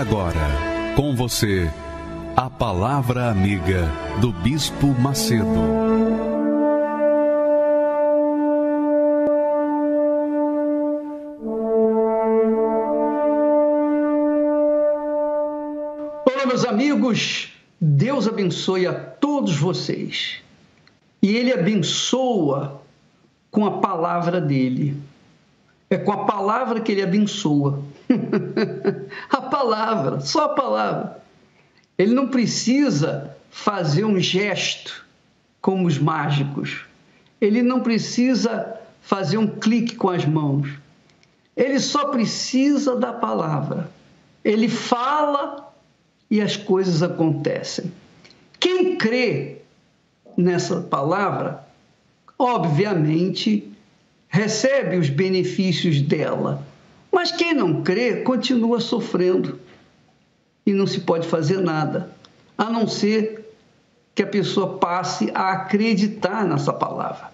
Agora, com você, a Palavra Amiga do Bispo Macedo. Olá, meus amigos, Deus abençoe a todos vocês. E Ele abençoa com a palavra dele. É com a palavra que Ele abençoa. a palavra, só a palavra. Ele não precisa fazer um gesto como os mágicos. Ele não precisa fazer um clique com as mãos. Ele só precisa da palavra. Ele fala e as coisas acontecem. Quem crê nessa palavra, obviamente, recebe os benefícios dela. Mas quem não crê continua sofrendo e não se pode fazer nada, a não ser que a pessoa passe a acreditar nessa palavra.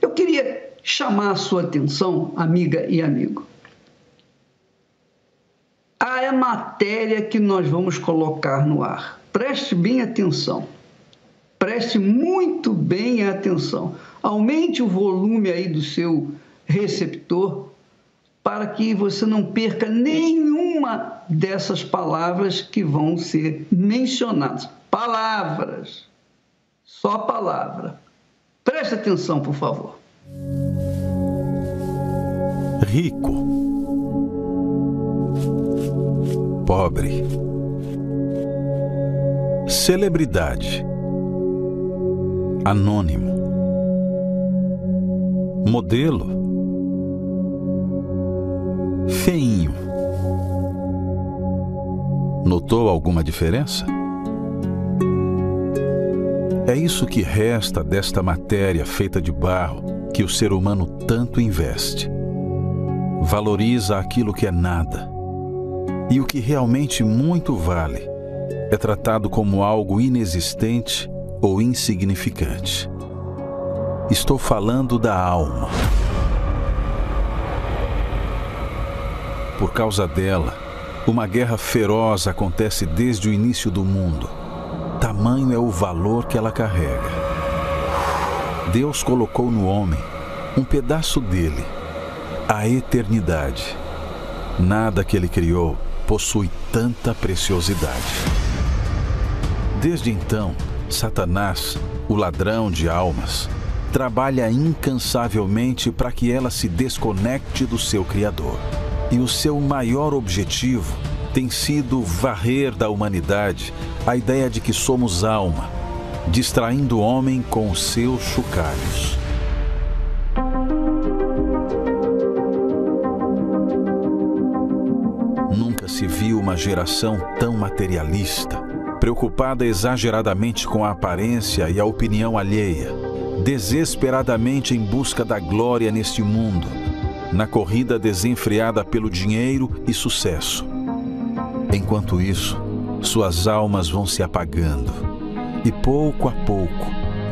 Eu queria chamar a sua atenção, amiga e amigo, a matéria que nós vamos colocar no ar. Preste bem atenção. Preste muito bem atenção. Aumente o volume aí do seu receptor para que você não perca nenhuma dessas palavras que vão ser mencionadas. Palavras. Só palavra. Preste atenção, por favor. Rico. Pobre. Celebridade. Anônimo. Modelo feinho. Notou alguma diferença? É isso que resta desta matéria feita de barro que o ser humano tanto investe. Valoriza aquilo que é nada. E o que realmente muito vale é tratado como algo inexistente ou insignificante. Estou falando da alma. Por causa dela, uma guerra feroz acontece desde o início do mundo. Tamanho é o valor que ela carrega. Deus colocou no homem um pedaço dele, a eternidade. Nada que ele criou possui tanta preciosidade. Desde então, Satanás, o ladrão de almas, trabalha incansavelmente para que ela se desconecte do seu Criador e o seu maior objetivo tem sido varrer da humanidade a ideia de que somos alma, distraindo o homem com os seus chocalhos. Nunca se viu uma geração tão materialista, preocupada exageradamente com a aparência e a opinião alheia, desesperadamente em busca da glória neste mundo na corrida desenfreada pelo dinheiro e sucesso. Enquanto isso, suas almas vão se apagando e, pouco a pouco,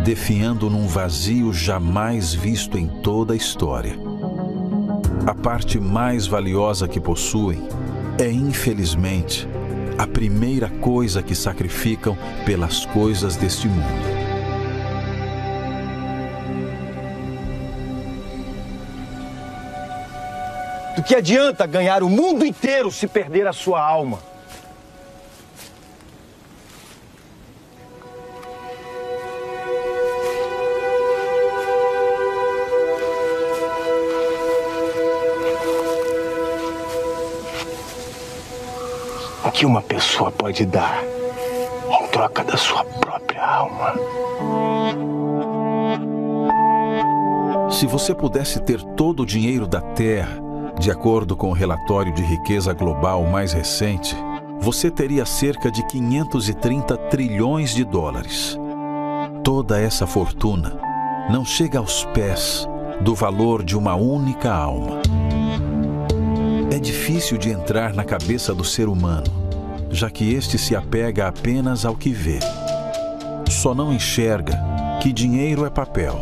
definhando num vazio jamais visto em toda a história. A parte mais valiosa que possuem é, infelizmente, a primeira coisa que sacrificam pelas coisas deste mundo. Do que adianta ganhar o mundo inteiro se perder a sua alma? O que uma pessoa pode dar em troca da sua própria alma? Se você pudesse ter todo o dinheiro da terra, De acordo com o relatório de riqueza global mais recente, você teria cerca de 530 trilhões de dólares. Toda essa fortuna não chega aos pés do valor de uma única alma. É difícil de entrar na cabeça do ser humano, já que este se apega apenas ao que vê. Só não enxerga que dinheiro é papel,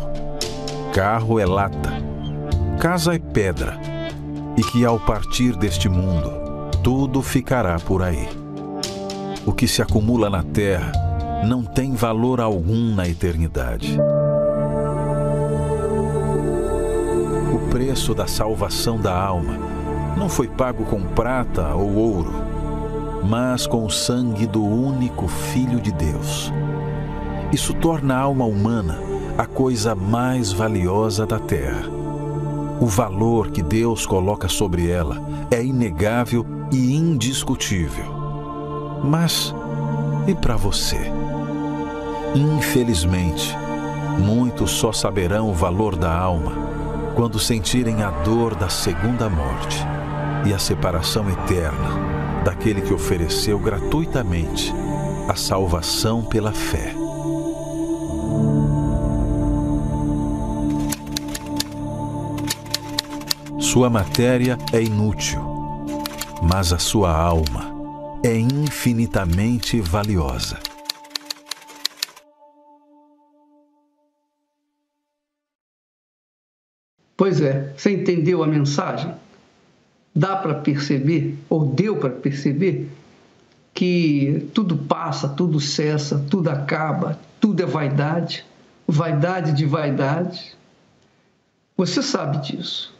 carro é lata, casa é pedra e que ao partir deste mundo, tudo ficará por aí. O que se acumula na terra não tem valor algum na eternidade. O preço da salvação da alma não foi pago com prata ou ouro, mas com o sangue do único Filho de Deus. Isso torna a alma humana a coisa mais valiosa da terra. O valor que Deus coloca sobre ela é inegável e indiscutível. Mas e para você? Infelizmente, muitos só saberão o valor da alma quando sentirem a dor da segunda morte e a separação eterna daquele que ofereceu gratuitamente a salvação pela fé. Sua matéria é inútil, mas a sua alma é infinitamente valiosa. Pois é, você entendeu a mensagem? Dá para perceber, ou deu para perceber, que tudo passa, tudo cessa, tudo acaba, tudo é vaidade, vaidade de vaidade. Você sabe disso.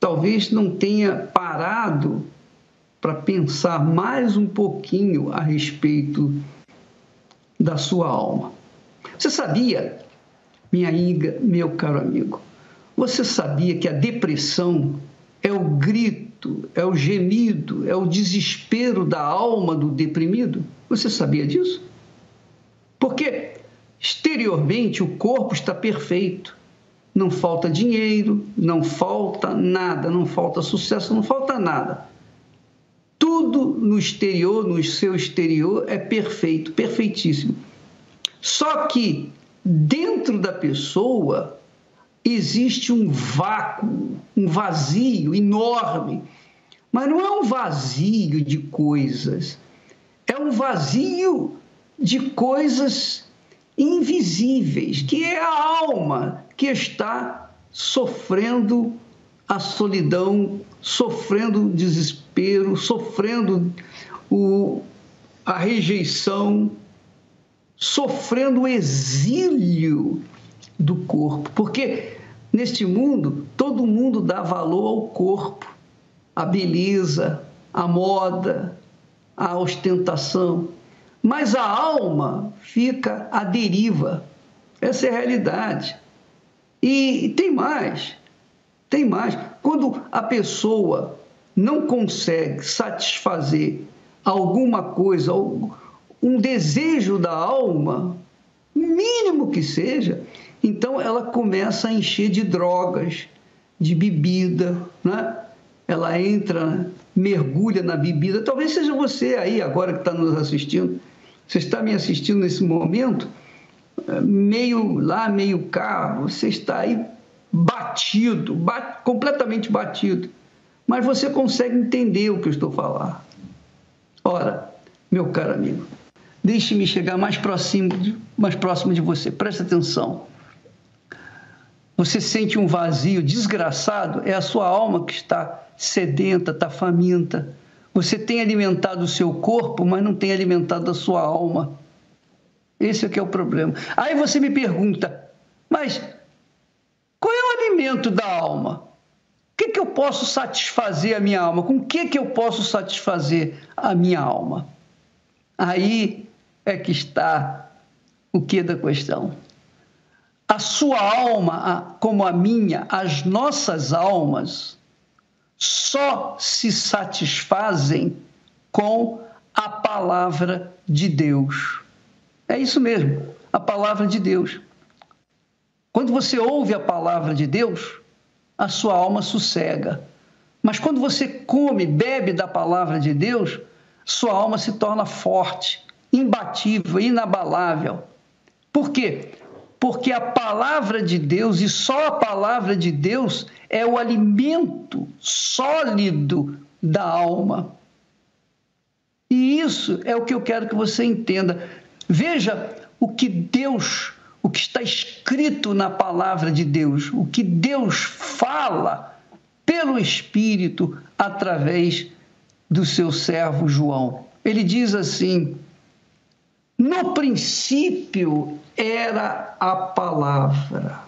Talvez não tenha parado para pensar mais um pouquinho a respeito da sua alma. Você sabia, minha amiga, meu caro amigo, você sabia que a depressão é o grito, é o gemido, é o desespero da alma do deprimido? Você sabia disso? Porque exteriormente o corpo está perfeito. Não falta dinheiro, não falta nada, não falta sucesso, não falta nada. Tudo no exterior, no seu exterior, é perfeito, perfeitíssimo. Só que dentro da pessoa existe um vácuo, um vazio enorme. Mas não é um vazio de coisas, é um vazio de coisas invisíveis, que é a alma que está sofrendo a solidão, sofrendo o desespero, sofrendo o, a rejeição, sofrendo o exílio do corpo. Porque neste mundo, todo mundo dá valor ao corpo, à beleza, à moda, à ostentação. Mas a alma fica à deriva. Essa é a realidade. E tem mais. Tem mais. Quando a pessoa não consegue satisfazer alguma coisa, um desejo da alma, mínimo que seja, então ela começa a encher de drogas, de bebida, né? Ela entra, mergulha na bebida. Talvez seja você aí agora que está nos assistindo. Você está me assistindo nesse momento, meio lá, meio cá. Você está aí batido, bat, completamente batido. Mas você consegue entender o que eu estou falando. Ora, meu caro amigo, deixe-me chegar mais próximo, mais próximo de você. Preste atenção. Você sente um vazio desgraçado, é a sua alma que está sedenta, está faminta. Você tem alimentado o seu corpo, mas não tem alimentado a sua alma. Esse é que é o problema. Aí você me pergunta, mas qual é o alimento da alma? O que, que eu posso satisfazer a minha alma? Com o que, que eu posso satisfazer a minha alma? Aí é que está o que da questão. A sua alma, como a minha, as nossas almas, só se satisfazem com a palavra de Deus. É isso mesmo, a palavra de Deus. Quando você ouve a palavra de Deus, a sua alma sossega, Mas quando você come, bebe da palavra de Deus, sua alma se torna forte, imbatível, inabalável. Por quê? Porque a palavra de Deus e só a palavra de Deus é o alimento sólido da alma. E isso é o que eu quero que você entenda. Veja o que Deus, o que está escrito na palavra de Deus, o que Deus fala pelo Espírito através do seu servo João. Ele diz assim: No princípio era a palavra,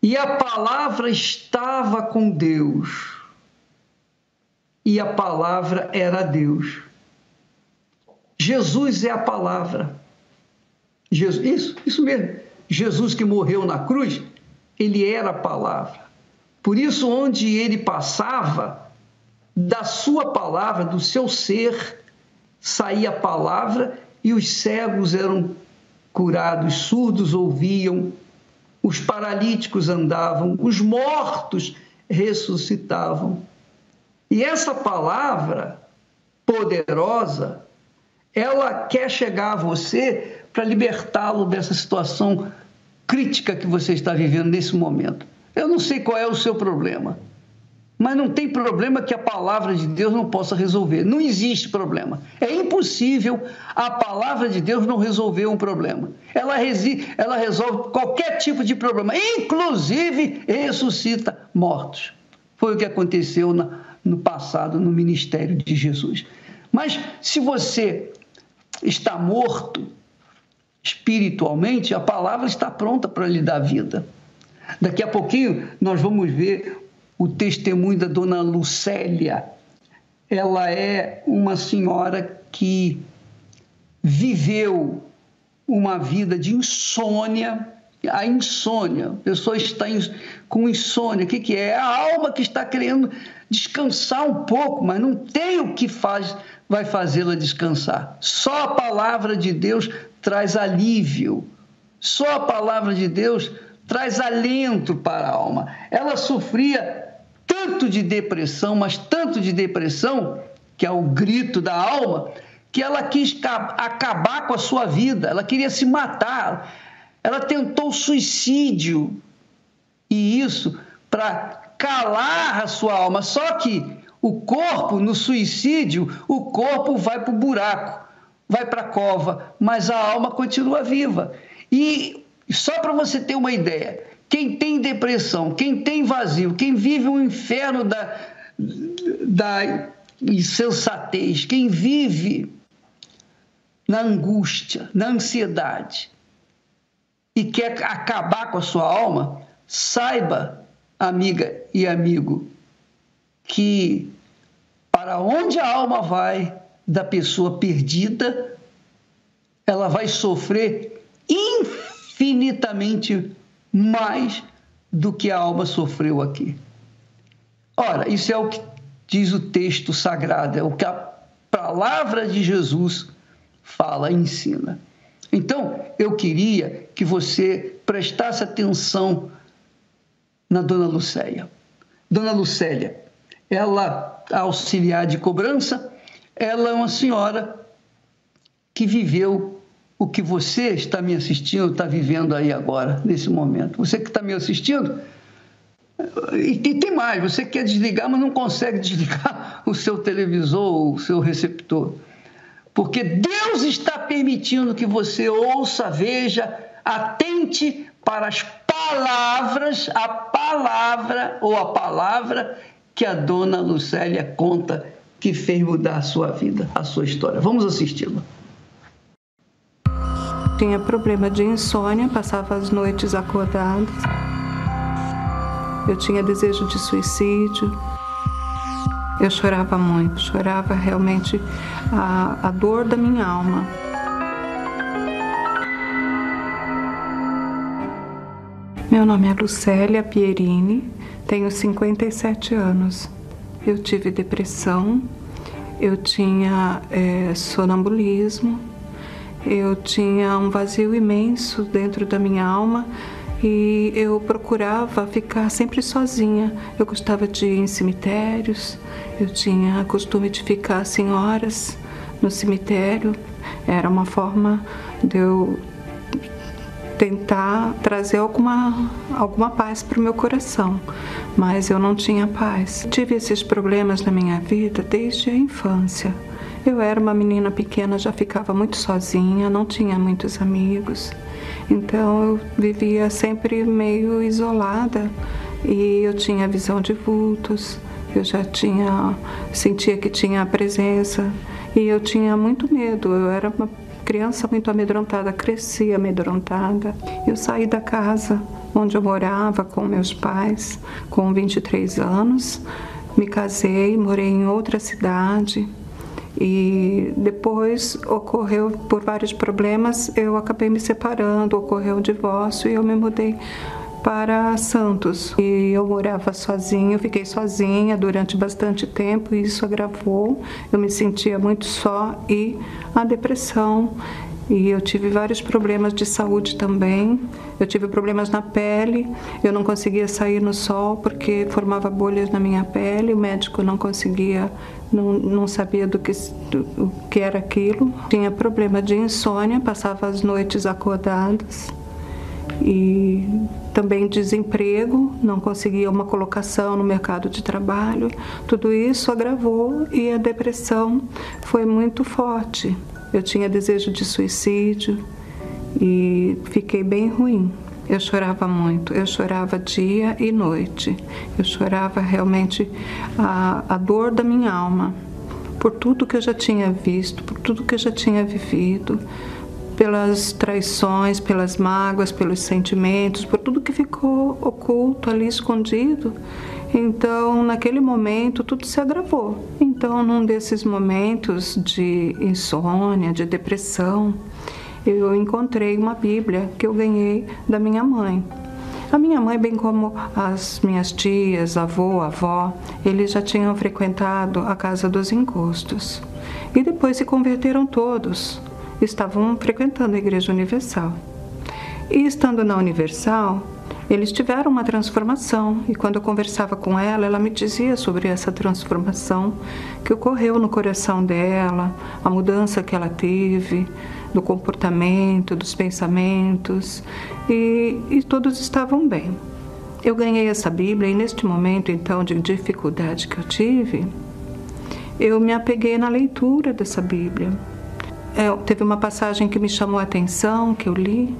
e a palavra estava com Deus, e a palavra era Deus. Jesus é a palavra. Jesus, isso, isso mesmo. Jesus que morreu na cruz, ele era a palavra. Por isso, onde ele passava, da sua palavra, do seu ser, saía a palavra e os cegos eram curados, surdos ouviam, os paralíticos andavam, os mortos ressuscitavam. E essa palavra poderosa, ela quer chegar a você para libertá-lo dessa situação crítica que você está vivendo nesse momento. Eu não sei qual é o seu problema, mas não tem problema que a palavra de Deus não possa resolver. Não existe problema. É impossível a palavra de Deus não resolver um problema. Ela, ela resolve qualquer tipo de problema, inclusive ressuscita mortos. Foi o que aconteceu na, no passado no ministério de Jesus. Mas se você está morto espiritualmente, a palavra está pronta para lhe dar vida. Daqui a pouquinho nós vamos ver o testemunho da dona Lucélia. Ela é uma senhora que viveu uma vida de insônia. A insônia, a pessoa está com insônia. O que, que é? É a alma que está querendo descansar um pouco, mas não tem o que faz, vai fazê-la descansar. Só a palavra de Deus traz alívio. Só a palavra de Deus traz alento para a alma. Ela sofria tanto de depressão, mas tanto de depressão, que é o grito da alma, que ela quis acabar com a sua vida, ela queria se matar. Ela tentou suicídio. E isso para calar a sua alma. Só que o corpo, no suicídio, o corpo vai para o buraco, vai para a cova, mas a alma continua viva. E só para você ter uma ideia, quem tem depressão, quem tem vazio, quem vive o inferno da, da insensatez, quem vive na angústia, na ansiedade e quer acabar com a sua alma, saiba, amiga e amigo, que para onde a alma vai da pessoa perdida, ela vai sofrer infinitamente infinitamente mais do que a alma sofreu aqui. Ora, isso é o que diz o texto sagrado, é o que a palavra de Jesus fala, ensina. Então, eu queria que você prestasse atenção na Dona Lucélia. Dona Lucélia, ela auxiliar de cobrança, ela é uma senhora que viveu o que você está me assistindo, está vivendo aí agora, nesse momento. Você que está me assistindo, e tem mais, você quer desligar, mas não consegue desligar o seu televisor, o seu receptor. Porque Deus está permitindo que você ouça, veja, atente para as palavras, a palavra ou a palavra que a dona Lucélia conta que fez mudar a sua vida, a sua história. Vamos assisti-la. Tinha problema de insônia, passava as noites acordadas. Eu tinha desejo de suicídio. Eu chorava muito, chorava realmente a, a dor da minha alma. Meu nome é Lucélia Pierini, tenho 57 anos. Eu tive depressão, eu tinha é, sonambulismo, eu tinha um vazio imenso dentro da minha alma e eu procurava ficar sempre sozinha. Eu gostava de ir em cemitérios, eu tinha costume de ficar assim horas no cemitério. Era uma forma de eu tentar trazer alguma, alguma paz para o meu coração, mas eu não tinha paz. Tive esses problemas na minha vida desde a infância. Eu era uma menina pequena, já ficava muito sozinha, não tinha muitos amigos. Então eu vivia sempre meio isolada e eu tinha visão de vultos, eu já tinha sentia que tinha a presença e eu tinha muito medo. Eu era uma criança muito amedrontada, cresci amedrontada. Eu saí da casa onde eu morava com meus pais com 23 anos, me casei, morei em outra cidade e depois ocorreu por vários problemas, eu acabei me separando, ocorreu o divórcio e eu me mudei para Santos. E eu morava sozinha, fiquei sozinha durante bastante tempo e isso agravou. Eu me sentia muito só e a depressão e eu tive vários problemas de saúde também. Eu tive problemas na pele, eu não conseguia sair no sol porque formava bolhas na minha pele, o médico não conseguia, não, não sabia do que, do, que era aquilo. Tinha problema de insônia, passava as noites acordadas e também desemprego, não conseguia uma colocação no mercado de trabalho. Tudo isso agravou e a depressão foi muito forte. Eu tinha desejo de suicídio e fiquei bem ruim. Eu chorava muito, eu chorava dia e noite. Eu chorava realmente a, a dor da minha alma, por tudo que eu já tinha visto, por tudo que eu já tinha vivido, pelas traições, pelas mágoas, pelos sentimentos, por tudo que ficou oculto ali, escondido. Então, naquele momento, tudo se agravou. Então, num desses momentos de insônia, de depressão, eu encontrei uma Bíblia que eu ganhei da minha mãe. A minha mãe, bem como as minhas tias, avô, avó, eles já tinham frequentado a Casa dos Encostos. E depois se converteram todos. Estavam frequentando a Igreja Universal. E estando na Universal, eles tiveram uma transformação e quando eu conversava com ela, ela me dizia sobre essa transformação que ocorreu no coração dela, a mudança que ela teve do comportamento, dos pensamentos e, e todos estavam bem. Eu ganhei essa Bíblia e neste momento então de dificuldade que eu tive, eu me apeguei na leitura dessa Bíblia. É, teve uma passagem que me chamou a atenção, que eu li,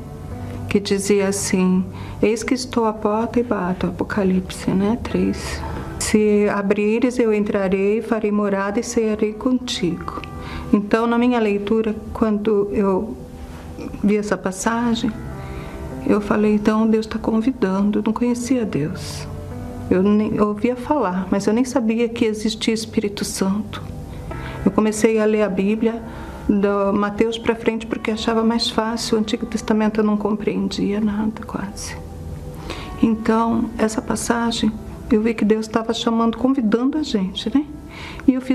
que dizia assim: Eis que estou à porta e bato. Apocalipse, né? 3. Se abrires, eu entrarei, farei morada e cearei contigo. Então, na minha leitura, quando eu vi essa passagem, eu falei: então Deus está convidando. Eu não conhecia Deus. Eu, nem, eu ouvia falar, mas eu nem sabia que existia Espírito Santo. Eu comecei a ler a Bíblia do Mateus para frente porque achava mais fácil. O Antigo Testamento eu não compreendia nada quase. Então, essa passagem, eu vi que Deus estava chamando, convidando a gente, né? E eu fiz